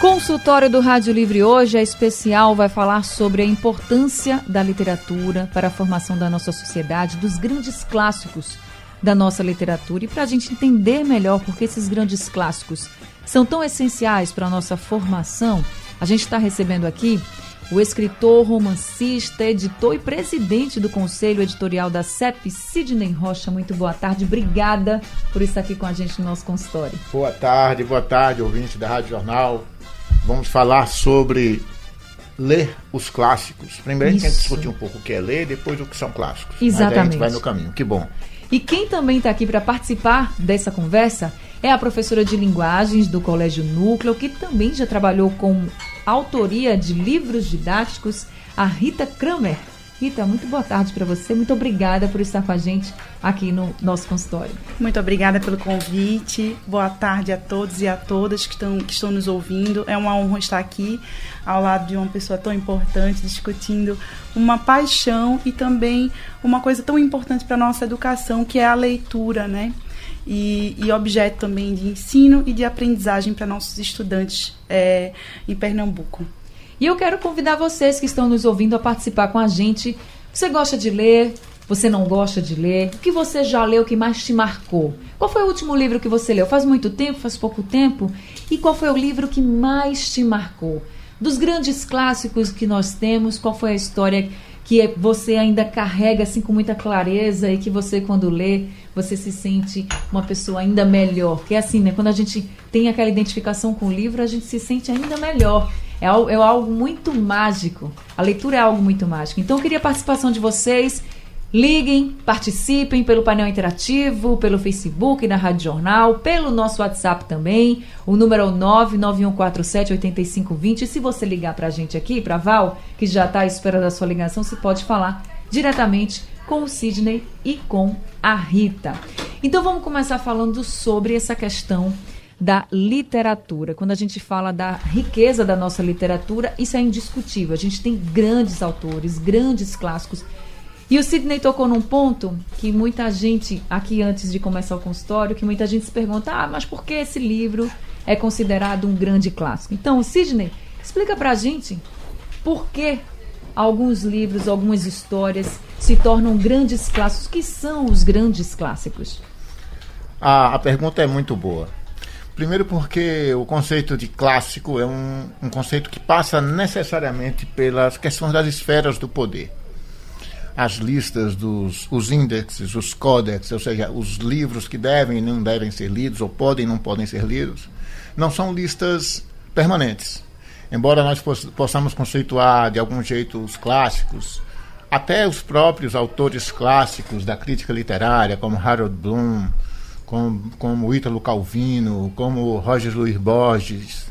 Consultório do Rádio Livre hoje é especial, vai falar sobre a importância da literatura para a formação da nossa sociedade, dos grandes clássicos da nossa literatura e para a gente entender melhor porque esses grandes clássicos são tão essenciais para a nossa formação. A gente está recebendo aqui o escritor, romancista, editor e presidente do Conselho Editorial da CEP, Sidney Rocha. Muito boa tarde, obrigada por estar aqui com a gente no nosso consultório. Boa tarde, boa tarde, ouvinte da Rádio Jornal. Vamos falar sobre ler os clássicos. Primeiro Isso. a gente discutir um pouco o que é ler, depois o que são clássicos. Exatamente. Mas a gente vai no caminho. Que bom. E quem também está aqui para participar dessa conversa é a professora de linguagens do Colégio Núcleo, que também já trabalhou com autoria de livros didáticos, a Rita Kramer. Rita, muito boa tarde para você. Muito obrigada por estar com a gente aqui no nosso consultório. Muito obrigada pelo convite. Boa tarde a todos e a todas que estão, que estão nos ouvindo. É uma honra estar aqui ao lado de uma pessoa tão importante, discutindo uma paixão e também uma coisa tão importante para a nossa educação, que é a leitura, né? E, e, objeto também de ensino e de aprendizagem para nossos estudantes é, em Pernambuco. E eu quero convidar vocês que estão nos ouvindo a participar com a gente. Você gosta de ler? Você não gosta de ler? O que você já leu que mais te marcou? Qual foi o último livro que você leu? Faz muito tempo? Faz pouco tempo? E qual foi o livro que mais te marcou? Dos grandes clássicos que nós temos, qual foi a história que você ainda carrega assim com muita clareza e que você quando lê, você se sente uma pessoa ainda melhor? Que é assim, né? Quando a gente tem aquela identificação com o livro, a gente se sente ainda melhor. É é algo muito mágico. A leitura é algo muito mágico. Então eu queria a participação de vocês. Liguem, participem pelo painel interativo, pelo Facebook da Rádio Jornal, pelo nosso WhatsApp também. O número é o 991478520. E se você ligar para a gente aqui, para Val, que já está à espera da sua ligação, você pode falar diretamente com o Sidney e com a Rita. Então vamos começar falando sobre essa questão da literatura. Quando a gente fala da riqueza da nossa literatura, isso é indiscutível. A gente tem grandes autores, grandes clássicos. E o Sidney tocou num ponto que muita gente, aqui antes de começar o consultório, que muita gente se pergunta: ah, mas por que esse livro é considerado um grande clássico? Então, Sidney, explica pra gente por que alguns livros, algumas histórias se tornam grandes clássicos. O que são os grandes clássicos? Ah, a pergunta é muito boa. Primeiro porque o conceito de clássico é um, um conceito que passa necessariamente pelas questões das esferas do poder. As listas dos os índices, os códex, ou seja, os livros que devem e não devem ser lidos, ou podem e não podem ser lidos, não são listas permanentes. Embora nós possamos conceituar de algum jeito os clássicos, até os próprios autores clássicos da crítica literária, como Harold Bloom, como, como Ítalo Calvino, como Roger Luiz Borges,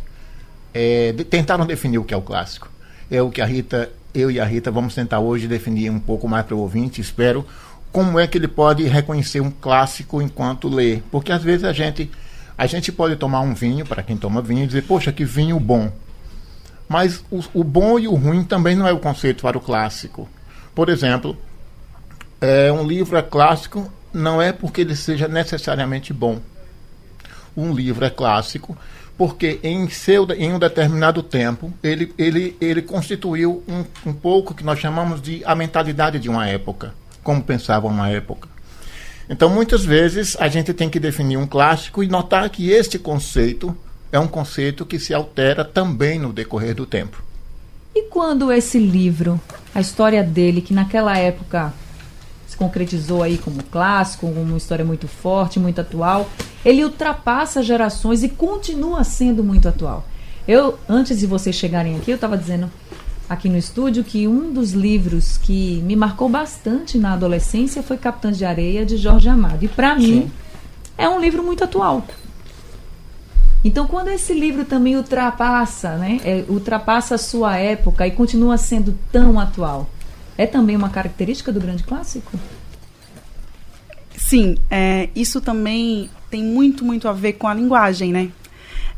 é, de, tentaram definir o que é o clássico. É o que a Rita, eu e a Rita vamos tentar hoje definir um pouco mais para o ouvinte, espero, como é que ele pode reconhecer um clássico enquanto lê. Porque às vezes a gente, a gente pode tomar um vinho, para quem toma vinho, e dizer, poxa, que vinho bom. Mas o, o bom e o ruim também não é o conceito para o clássico. Por exemplo, é, um livro é clássico não é porque ele seja necessariamente bom. Um livro é clássico porque em, seu, em um determinado tempo ele, ele, ele constituiu um, um pouco que nós chamamos de a mentalidade de uma época, como pensava uma época. Então, muitas vezes, a gente tem que definir um clássico e notar que este conceito é um conceito que se altera também no decorrer do tempo. E quando esse livro, a história dele, que naquela época concretizou aí como clássico, uma história muito forte, muito atual. Ele ultrapassa gerações e continua sendo muito atual. Eu, antes de vocês chegarem aqui, eu estava dizendo aqui no estúdio que um dos livros que me marcou bastante na adolescência foi Capitães de Areia, de Jorge Amado. E para mim, é um livro muito atual. Então, quando esse livro também ultrapassa, né, é, ultrapassa a sua época e continua sendo tão atual, é também uma característica do grande clássico? Sim, é, isso também tem muito, muito a ver com a linguagem, né?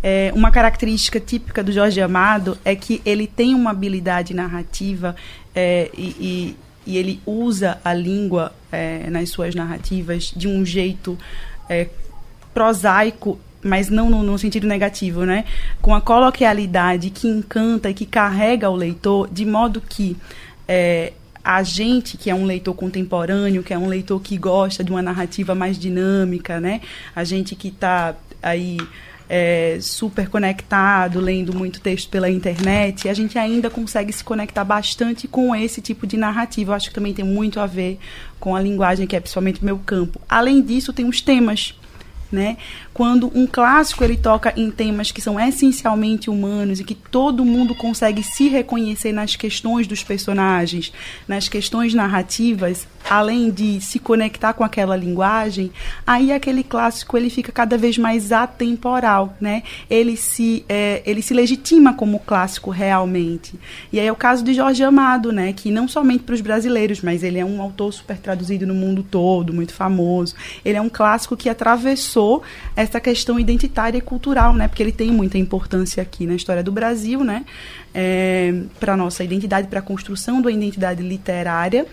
É, uma característica típica do Jorge Amado é que ele tem uma habilidade narrativa é, e, e, e, ele usa a língua é, nas suas narrativas de um jeito é, prosaico mas não no, no, sentido negativo, né? Com a coloquialidade que encanta e que carrega o leitor, de modo que é, a gente, que é um leitor contemporâneo, que é um leitor que gosta de uma narrativa mais dinâmica, né? A gente que está aí é, super conectado, lendo muito texto pela internet, a gente ainda consegue se conectar bastante com esse tipo de narrativa. Eu acho que também tem muito a ver com a linguagem, que é principalmente meu campo. Além disso, tem os temas né? Quando um clássico ele toca em temas que são essencialmente humanos e que todo mundo consegue se reconhecer nas questões dos personagens, nas questões narrativas, além de se conectar com aquela linguagem, aí aquele clássico ele fica cada vez mais atemporal, né? Ele se é, ele se legitima como clássico realmente. E aí é o caso de Jorge Amado, né? Que não somente para os brasileiros, mas ele é um autor super traduzido no mundo todo, muito famoso. Ele é um clássico que atravessou essa questão identitária e cultural, né? Porque ele tem muita importância aqui na história do Brasil, né? É, para nossa identidade, para a construção da identidade literária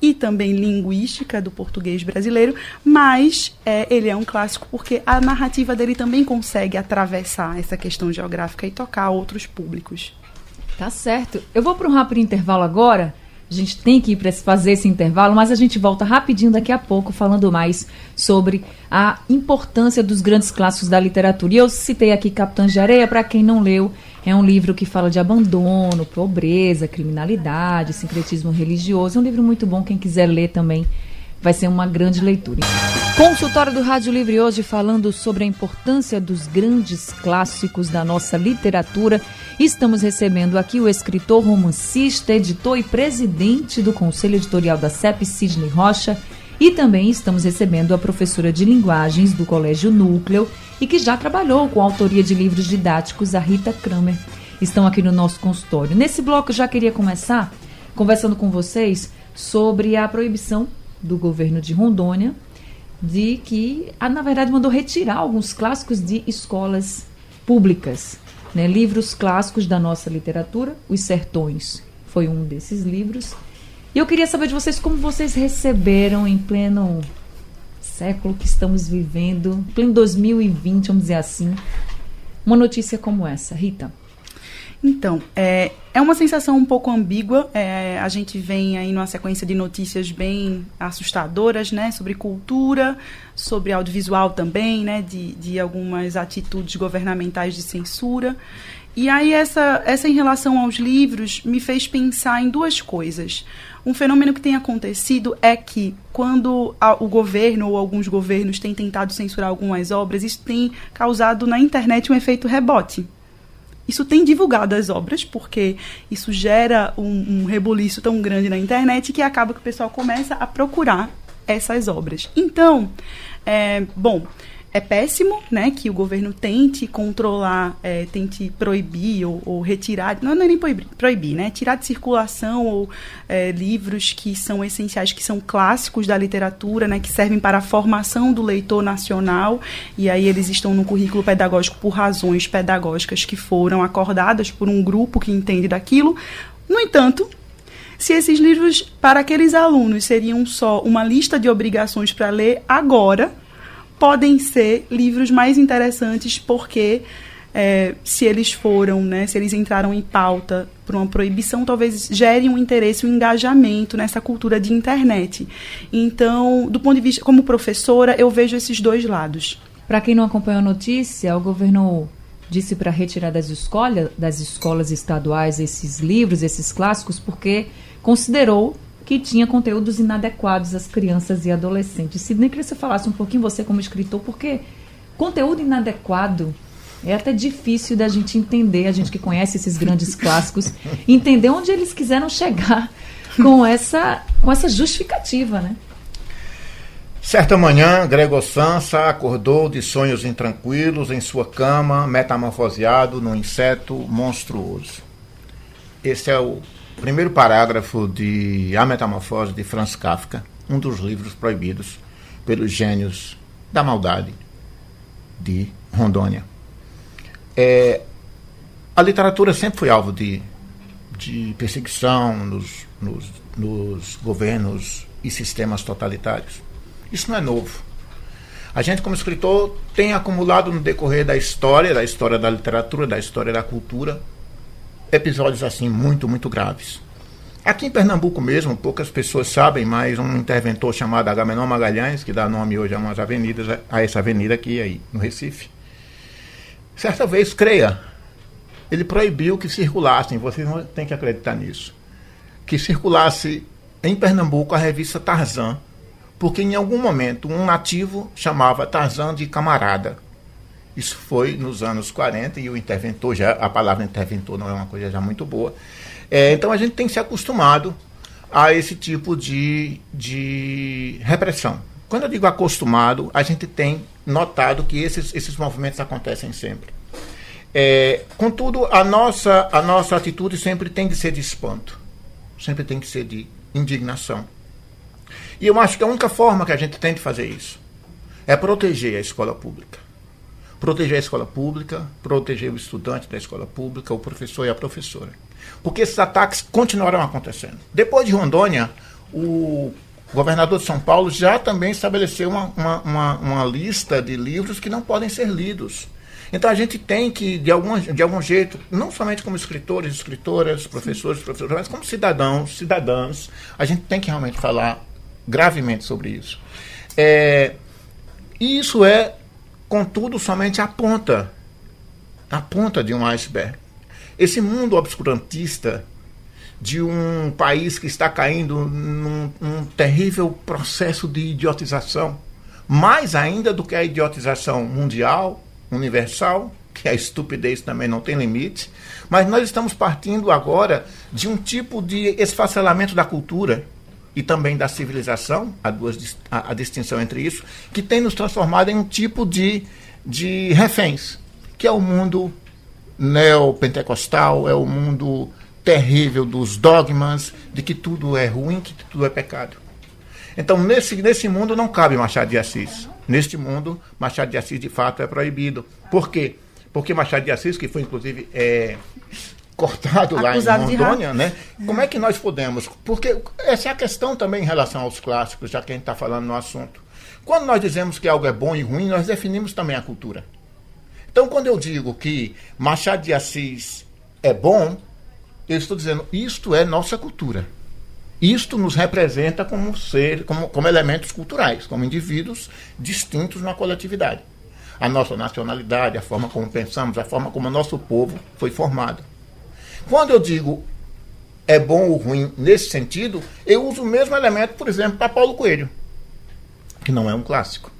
e também linguística do português brasileiro, mas é, ele é um clássico porque a narrativa dele também consegue atravessar essa questão geográfica e tocar outros públicos. Tá certo. Eu vou para um rápido intervalo agora. A gente tem que ir para fazer esse intervalo, mas a gente volta rapidinho daqui a pouco falando mais sobre a importância dos grandes clássicos da literatura. E eu citei aqui Capitães de Areia, para quem não leu, é um livro que fala de abandono, pobreza, criminalidade, sincretismo religioso. É um livro muito bom, quem quiser ler também vai ser uma grande leitura. Consultório do Rádio Livre hoje falando sobre a importância dos grandes clássicos da nossa literatura. Estamos recebendo aqui o escritor, romancista, editor e presidente do Conselho Editorial da CEP, Sidney Rocha. E também estamos recebendo a professora de linguagens do Colégio Núcleo e que já trabalhou com a autoria de livros didáticos, a Rita Kramer. Estão aqui no nosso consultório. Nesse bloco, já queria começar conversando com vocês sobre a proibição do governo de Rondônia de que, na verdade, mandou retirar alguns clássicos de escolas públicas, né? livros clássicos da nossa literatura. Os Sertões foi um desses livros. E eu queria saber de vocês como vocês receberam em pleno século que estamos vivendo, em pleno 2020, vamos dizer assim, uma notícia como essa. Rita. Então, é, é uma sensação um pouco ambígua. É, a gente vem aí numa sequência de notícias bem assustadoras, né? Sobre cultura, sobre audiovisual também, né? De, de algumas atitudes governamentais de censura. E aí essa, essa em relação aos livros me fez pensar em duas coisas. Um fenômeno que tem acontecido é que quando a, o governo ou alguns governos têm tentado censurar algumas obras, isso tem causado na internet um efeito rebote isso tem divulgado as obras, porque isso gera um, um rebuliço tão grande na internet que acaba que o pessoal começa a procurar essas obras. Então, é, bom, é péssimo né, que o governo tente controlar, é, tente proibir ou, ou, retirar, não, não é nem proibir, proibir, né, tirar de circulação ou é, livros que são essenciais, que são clássicos da literatura, né, que servem para a formação do leitor nacional, e aí eles estão no currículo pedagógico por razões pedagógicas que foram acordadas por um grupo que entende daquilo. No entanto, se esses livros para aqueles alunos seriam só uma lista de obrigações para ler agora, podem ser livros mais interessantes porque é, se eles foram, né, se eles entraram em pauta por uma proibição, talvez gerem um interesse, um engajamento nessa cultura de internet. Então, do ponto de vista como professora, eu vejo esses dois lados. Para quem não acompanhou a notícia, o governo disse para retirar das escolas, das escolas estaduais esses livros, esses clássicos, porque considerou que tinha conteúdos inadequados às crianças e adolescentes. Sidney, queria que você falasse um pouquinho, você como escritor, porque conteúdo inadequado é até difícil da gente entender, a gente que conhece esses grandes clássicos, entender onde eles quiseram chegar com essa, com essa justificativa, né? Certa manhã, Gregor Sansa acordou de sonhos intranquilos em sua cama, metamorfoseado num inseto monstruoso. Esse é o primeiro parágrafo de A Metamorfose de Franz Kafka, um dos livros proibidos pelos gênios da maldade de Rondônia. É, a literatura sempre foi alvo de, de perseguição nos, nos, nos governos e sistemas totalitários. Isso não é novo. A gente, como escritor, tem acumulado no decorrer da história, da história da literatura, da história da cultura, episódios assim muito, muito graves. Aqui em Pernambuco mesmo, poucas pessoas sabem, mas um interventor chamado Agamenon Magalhães, que dá nome hoje a umas avenidas, a essa avenida aqui aí no Recife, certa vez, creia, ele proibiu que circulassem, vocês não têm que acreditar nisso, que circulasse em Pernambuco a revista Tarzan, porque em algum momento um nativo chamava Tarzan de camarada. Isso foi nos anos 40 e o interventor, já, a palavra interventor não é uma coisa já muito boa. É, então a gente tem se acostumado a esse tipo de, de repressão. Quando eu digo acostumado, a gente tem notado que esses, esses movimentos acontecem sempre. É, contudo, a nossa, a nossa atitude sempre tem de ser de espanto, sempre tem que ser de indignação. E eu acho que a única forma que a gente tem de fazer isso é proteger a escola pública. Proteger a escola pública, proteger o estudante da escola pública, o professor e a professora. Porque esses ataques continuarão acontecendo. Depois de Rondônia, o governador de São Paulo já também estabeleceu uma, uma, uma, uma lista de livros que não podem ser lidos. Então a gente tem que, de algum, de algum jeito, não somente como escritores, escritoras, professores, professores, mas como cidadãos, cidadãs, a gente tem que realmente falar gravemente sobre isso. É, e isso é, contudo, somente a ponta, a ponta de um iceberg. Esse mundo obscurantista de um país que está caindo num, num terrível processo de idiotização, mais ainda do que a idiotização mundial, universal, que a estupidez também não tem limite, mas nós estamos partindo agora de um tipo de esfacelamento da cultura e também da civilização, a, duas, a, a distinção entre isso, que tem nos transformado em um tipo de, de reféns, que é o mundo neopentecostal, é o mundo terrível dos dogmas, de que tudo é ruim, que tudo é pecado. Então, nesse, nesse mundo não cabe Machado de Assis. Neste mundo, Machado de Assis de fato é proibido. Por quê? Porque Machado de Assis, que foi inclusive é, cortado Acusado lá em Rondônia, né? Como é que nós podemos? Porque essa é a questão também em relação aos clássicos, já que a gente está falando no assunto. Quando nós dizemos que algo é bom e ruim, nós definimos também a cultura. Então, quando eu digo que Machado de Assis é bom, eu estou dizendo isto é nossa cultura. Isto nos representa como ser, como, como elementos culturais, como indivíduos distintos na coletividade. A nossa nacionalidade, a forma como pensamos, a forma como o nosso povo foi formado. Quando eu digo é bom ou ruim nesse sentido, eu uso o mesmo elemento, por exemplo, para Paulo Coelho, que não é um clássico.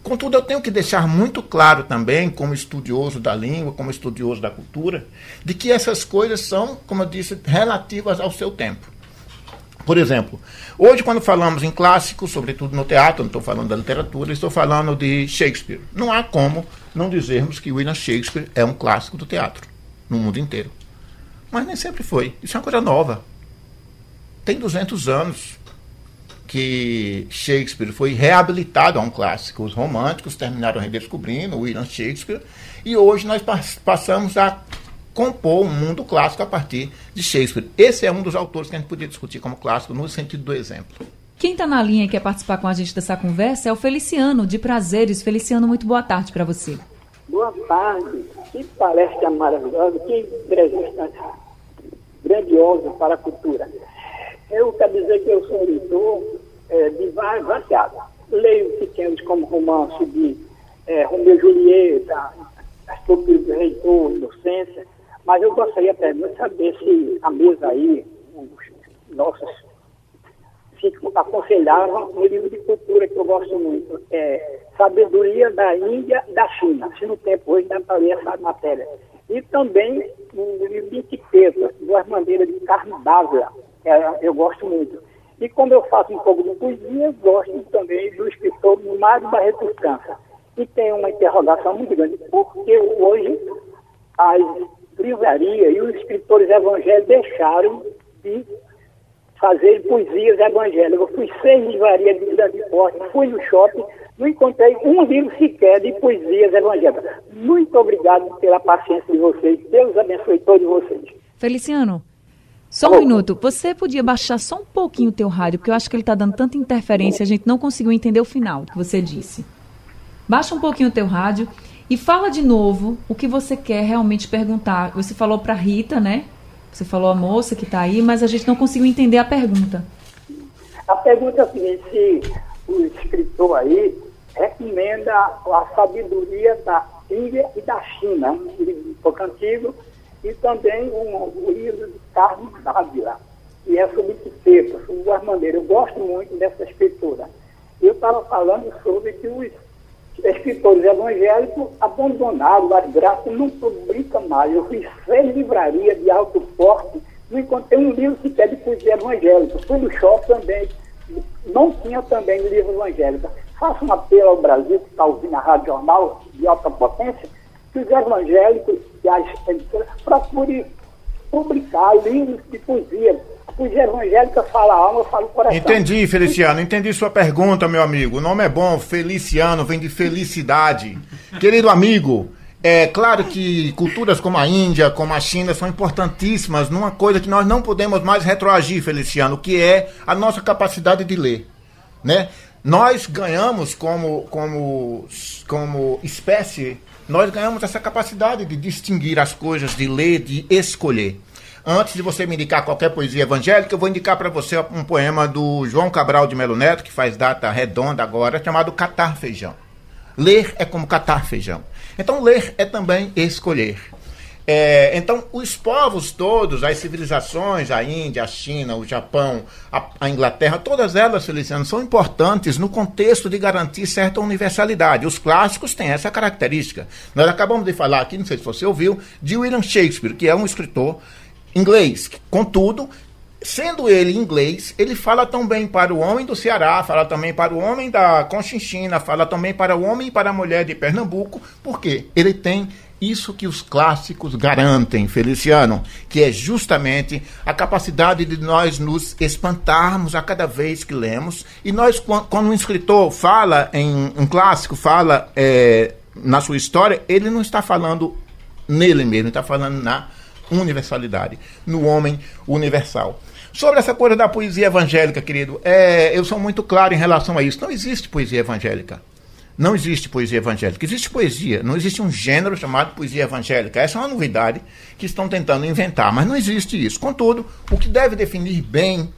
Contudo, eu tenho que deixar muito claro também, como estudioso da língua, como estudioso da cultura, de que essas coisas são, como eu disse, relativas ao seu tempo. Por exemplo, hoje, quando falamos em clássicos, sobretudo no teatro, não estou falando da literatura, estou falando de Shakespeare. Não há como não dizermos que William Shakespeare é um clássico do teatro no mundo inteiro. Mas nem sempre foi. Isso é uma coisa nova. Tem 200 anos que Shakespeare foi reabilitado a um clássico. Os românticos terminaram redescobrindo William Shakespeare e hoje nós passamos a compor um mundo clássico a partir de Shakespeare. Esse é um dos autores que a gente podia discutir como clássico no sentido do exemplo. Quem está na linha e quer participar com a gente dessa conversa é o Feliciano, de Prazeres. Feliciano, muito boa tarde para você. Boa tarde. Que palestra maravilhosa, que entrevista grandiosa para a cultura. Eu quero dizer que eu sou leitor é, de vários variados. Leio pequenos como romance de é, Romeu e Julieta, As Pupilas do Reitor, Inocência, mas eu gostaria até de saber se a mesa aí, os nossos, se aconselhavam um livro de cultura que eu gosto muito, é Sabedoria da Índia da China. Se no tempo hoje dá para ler essa matéria. E também um livro de etiqueta, Duas Maneiras de Carne Dávila, é, eu gosto muito. E quando eu faço um pouco de poesia, gosto também do escritor Mário Barreto França. E tem uma interrogação muito grande. Por que hoje as livrarias e os escritores evangélicos deixaram de fazer poesias evangélicas. Eu fui seis livrarias de grande porte, fui no shopping, não encontrei um livro sequer de poesias evangélicas. Muito obrigado pela paciência de vocês. Deus abençoe todos vocês. Feliciano, só um minuto. Você podia baixar só um pouquinho o teu rádio, porque eu acho que ele está dando tanta interferência, a gente não conseguiu entender o final que você disse. Baixa um pouquinho o teu rádio e fala de novo o que você quer realmente perguntar. Você falou para Rita, né? Você falou a moça que está aí, mas a gente não conseguiu entender a pergunta. A pergunta é a seguinte, se o escritor aí recomenda a sabedoria da Índia e da China, um livro um pouco antigo, e também um, livro de Carlos Dávila, que é sobre etiqueta, sobre guarda Eu gosto muito dessa escritura. Eu estava falando sobre que os escritores evangélicos abandonaram as graças, não publicam mais. Eu fiz seis livrarias de alto porte, não encontrei um livro sequer de poesia evangélica. Fui no shopping também, não tinha também livro evangélico. Faço um apelo ao Brasil, que está ouvindo a Rádio Jornal de alta potência, que os evangélicos e as editoras procurem publicar livros de poesia. A poesia evangélica fala a alma, fala o coração. Entendi, Feliciano. Entendi sua pergunta, meu amigo. O nome é bom, Feliciano, vem de felicidade. Querido amigo, é claro que culturas como a Índia, como a China, são importantíssimas numa coisa que nós não podemos mais retroagir, Feliciano, que é a nossa capacidade de ler. Né? Nós ganhamos como, como, como espécie nós ganhamos essa capacidade de distinguir as coisas, de ler, de escolher. Antes de você me indicar qualquer poesia evangélica, eu vou indicar para você um poema do João Cabral de Melo Neto, que faz data redonda agora, chamado Catar Feijão. Ler é como catar feijão. Então, ler é também escolher. É, então, os povos todos, as civilizações, a Índia, a China, o Japão, a, a, Inglaterra, todas elas, Feliciano, são importantes no contexto de garantir certa universalidade. Os clássicos têm essa característica. Nós acabamos de falar aqui, não sei se você ouviu, de William Shakespeare, que é um escritor inglês. Contudo, sendo ele inglês, ele fala também para o homem do Ceará, fala também para o homem da Conchinchina, fala também para o homem e para a mulher de Pernambuco, porque ele tem isso que os clássicos garantem, Feliciano, que é justamente a capacidade de nós nos espantarmos a cada vez que lemos. E nós, quando um escritor fala em um clássico, fala é, na sua história, ele não está falando nele mesmo, está falando na universalidade, no homem universal. Sobre essa coisa da poesia evangélica, querido, é, eu sou muito claro em relação a isso. Não existe poesia evangélica. Não existe poesia evangélica. Existe poesia. Não existe um gênero chamado poesia evangélica. Essa é uma novidade que estão tentando inventar, mas não existe isso. Contudo, o que deve definir bem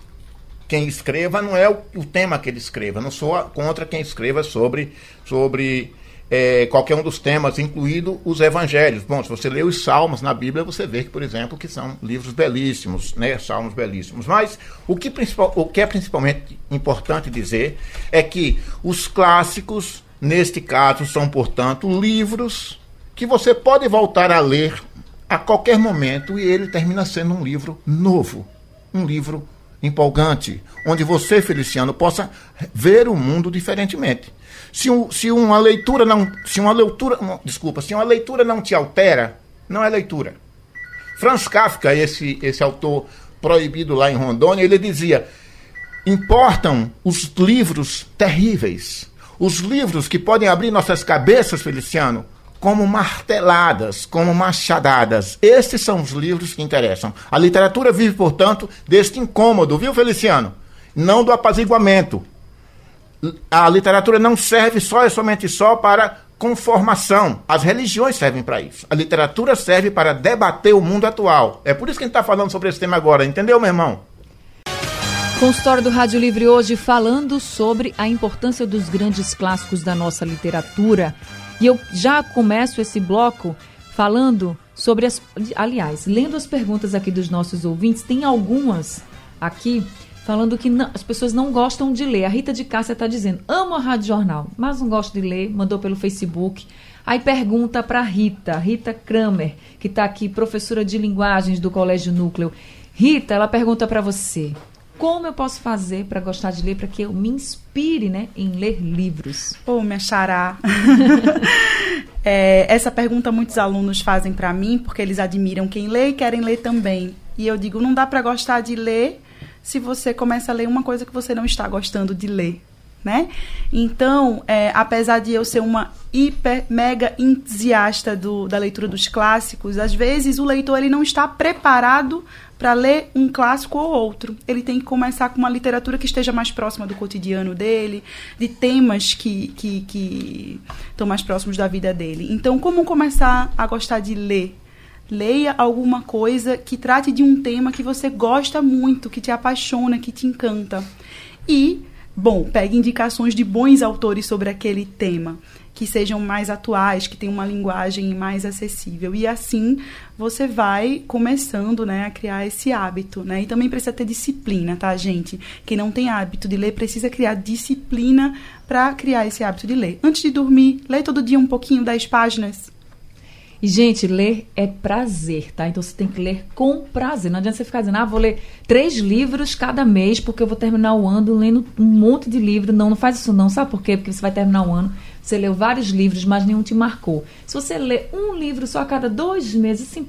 quem escreva não é o, o tema que ele escreva. Não sou contra quem escreva sobre, sobre é, qualquer um dos temas, incluído os evangelhos. Bom, se você lê os salmos na Bíblia, você vê que, por exemplo, que são livros belíssimos, né? Salmos belíssimos. Mas o que, o que é principalmente importante dizer é que os clássicos Neste caso, são, portanto, livros que você pode voltar a ler a qualquer momento e ele termina sendo um livro novo, um livro empolgante, onde você, Feliciano, possa ver o mundo diferentemente. Se, um, se uma leitura não, se uma leitura, desculpa, se uma leitura não te altera, não é leitura. Franz Kafka, esse esse autor proibido lá em Rondônia, ele dizia: importam os livros terríveis, os livros que podem abrir nossas cabeças, Feliciano, como marteladas, como machadadas. Estes são os livros que interessam. A literatura vive, portanto, deste incômodo, viu, Feliciano? Não do apaziguamento. A literatura não serve só e somente só para conformação. As religiões servem para isso. A literatura serve para debater o mundo atual. É por isso que a gente está falando sobre esse tema agora, entendeu, meu irmão? Consultório do Rádio Livre hoje falando sobre a importância dos grandes clássicos da nossa literatura. E eu já começo esse bloco falando sobre as. Aliás, lendo as perguntas aqui dos nossos ouvintes, tem algumas aqui falando que não, as pessoas não gostam de ler. A Rita de Cássia está dizendo: amo a Rádio Jornal, mas não gosto de ler, mandou pelo Facebook. Aí pergunta para Rita, Rita Kramer, que está aqui, professora de linguagens do Colégio Núcleo. Rita, ela pergunta para você: como eu posso fazer para gostar de ler, para que eu me inspire né, em ler livros? Ô, oh, minha xará. é, essa pergunta muitos alunos fazem para mim, porque eles admiram quem lê e querem ler também. E eu digo, não dá para gostar de ler se você começa a ler uma coisa que você não está gostando de ler? Né? Então, é, apesar de eu ser uma hiper, mega entusiasta do, da leitura dos clássicos, às vezes o leitor ele não está preparado para ler um clássico ou outro. Ele tem que começar com uma literatura que esteja mais próxima do cotidiano dele, de temas que, que, que estão mais próximos da vida dele. Então, como começar a gostar de ler? Leia alguma coisa que trate de um tema que você gosta muito, que te apaixona, que te encanta. E, bom, pegue indicações de bons autores sobre aquele tema que sejam mais atuais, que tenham uma linguagem mais acessível. E assim você vai começando né, a criar esse hábito. Né? E também precisa ter disciplina, tá, gente? Quem não tem hábito de ler precisa criar disciplina para criar esse hábito de ler. Antes de dormir, lê todo dia um pouquinho, 10 páginas. E, gente, ler é prazer, tá? Então você tem que ler com prazer. Não adianta você ficar dizendo, ah, vou ler três livros cada mês, porque eu vou terminar o ano lendo um monte de livro. Não, não faz isso não. Sabe por quê? Porque você vai terminar o ano, você leu vários livros, mas nenhum te marcou. Se você lê um livro só a cada dois meses, assim,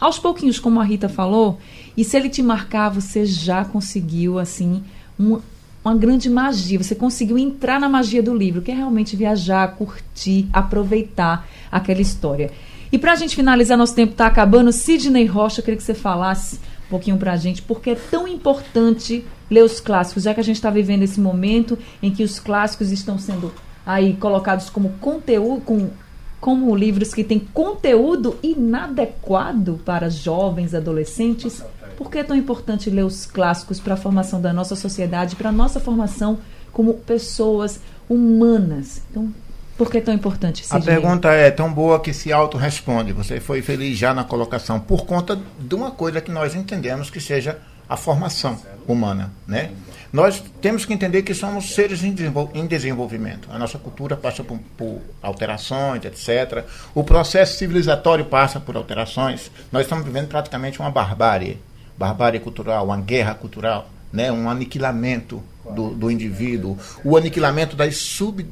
aos pouquinhos, como a Rita falou, e se ele te marcar, você já conseguiu, assim, um, uma grande magia. Você conseguiu entrar na magia do livro, que é realmente viajar, curtir, aproveitar aquela história. E para a gente finalizar, nosso tempo está acabando. Sidney Rocha, eu queria que você falasse um pouquinho para a gente, porque é tão importante ler os clássicos, já que a gente está vivendo esse momento em que os clássicos estão sendo aí colocados como conteúdo, com, como livros que têm conteúdo inadequado para jovens, adolescentes. Por que é tão importante ler os clássicos para a formação da nossa sociedade, para a nossa formação como pessoas humanas? Então, por que é tão importante? A pergunta é tão boa que se auto-responde. Você foi feliz já na colocação por conta de uma coisa que nós entendemos que seja a formação humana, né? Nós temos que entender que somos seres em, desenvolvimento. A nossa cultura passa por, por, alterações, etc. O processo civilizatório passa por alterações. Nós estamos vivendo praticamente uma barbárie, barbárie cultural, uma guerra cultural, né? Um aniquilamento do, do indivíduo, o aniquilamento das sub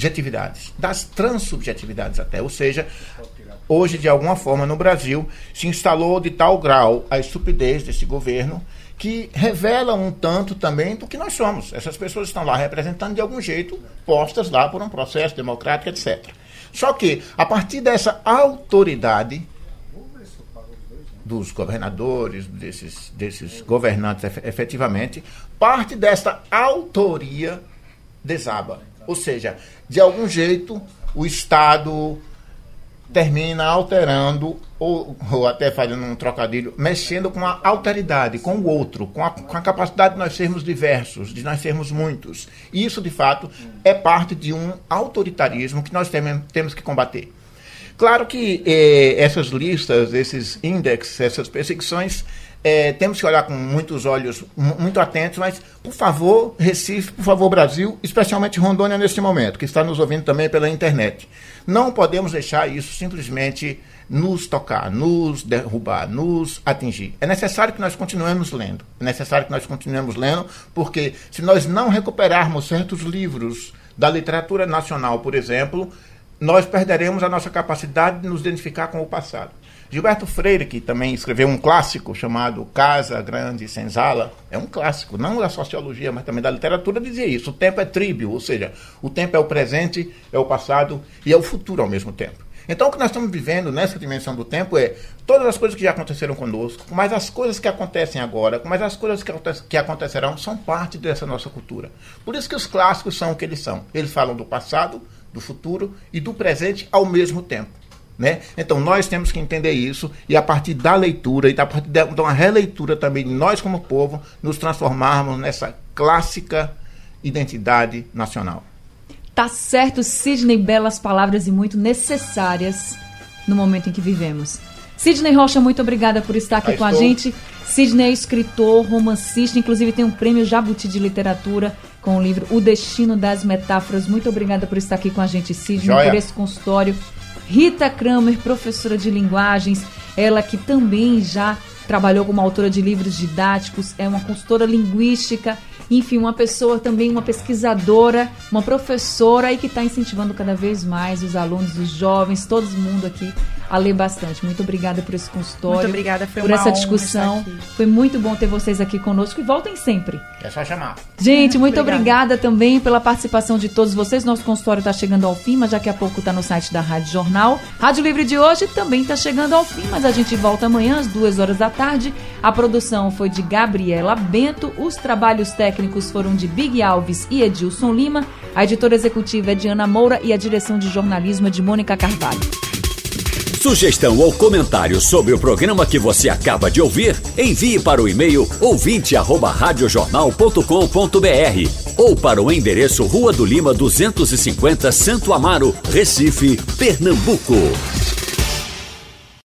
subjetividades, das transsubjetividades até. Ou seja, hoje, de alguma forma, no Brasil, se instalou de tal grau a estupidez desse governo que revela um tanto também do que nós somos. Essas pessoas estão lá representando de algum jeito, postas lá por um processo democrático, etc. Só que, a partir dessa autoridade dos governadores, desses, desses governantes efetivamente, parte dessa autoria desaba. Ou seja, de algum jeito o Estado termina alterando, ou, ou, até fazendo um trocadilho, mexendo com a alteridade, com o outro, com a, com a capacidade de nós sermos diversos, de nós sermos muitos. E isso, de fato, é parte de um autoritarismo que nós tem, temos que combater. Claro que eh, essas listas, esses índices, essas perseguições é, temos que olhar com muitos olhos, muito atentos, mas, por favor, Recife, por favor, Brasil, especialmente Rondônia neste momento, que está nos ouvindo também pela internet. Não podemos deixar isso simplesmente nos tocar, nos derrubar, nos atingir. É necessário que nós continuemos lendo. É necessário que nós continuemos lendo, porque se nós não recuperarmos certos livros da literatura nacional, por exemplo, nós perderemos a nossa capacidade de nos identificar com o passado. Gilberto Freire, que também escreveu um clássico chamado Casa Grande Senzala, é um clássico, não da sociologia, mas também da literatura, dizia isso. O tempo é tríbio, ou seja, o tempo é o presente, é o passado e é o futuro ao mesmo tempo. Então, o que nós estamos vivendo nessa dimensão do tempo é todas as coisas que já aconteceram conosco, mas as coisas que acontecem agora, mas as coisas que, que acontecerão são parte dessa nossa cultura. Por isso que os clássicos são o que eles são. Eles falam do passado, do futuro e do presente ao mesmo tempo. Né? Então nós temos que entender isso e a partir da leitura e a partir de uma releitura também de nós como povo nos transformarmos nessa clássica identidade nacional. Tá certo, Sidney, belas palavras e muito necessárias no momento em que vivemos. Sidney Rocha, muito obrigada por estar aqui Aí com estou. a gente. Sidney é escritor, romancista, inclusive tem um prêmio Jabuti de Literatura com o livro O Destino das Metáforas. Muito obrigada por estar aqui com a gente, Sidney, Joia. por esse consultório Rita Kramer, professora de linguagens, ela que também já trabalhou como autora de livros didáticos, é uma consultora linguística enfim, uma pessoa também, uma pesquisadora, uma professora e que está incentivando cada vez mais os alunos, os jovens, todo mundo aqui a ler bastante. Muito obrigada por esse consultório. Muito obrigada, foi por uma essa honra discussão. Foi muito bom ter vocês aqui conosco e voltem sempre. É só chamar. Gente, muito Obrigada. obrigada também pela participação de todos vocês. Nosso consultório está chegando ao fim, mas daqui a pouco está no site da Rádio Jornal. Rádio Livre de hoje também está chegando ao fim, mas a gente volta amanhã às duas horas da tarde. A produção foi de Gabriela Bento, os trabalhos técnicos foram de Big Alves e Edilson Lima, a editora executiva é de Ana Moura e a direção de jornalismo é de Mônica Carvalho. Sugestão ou comentário sobre o programa que você acaba de ouvir, envie para o e-mail ouvinte@radiojornal.com.br ou para o endereço Rua do Lima 250, Santo Amaro, Recife, Pernambuco.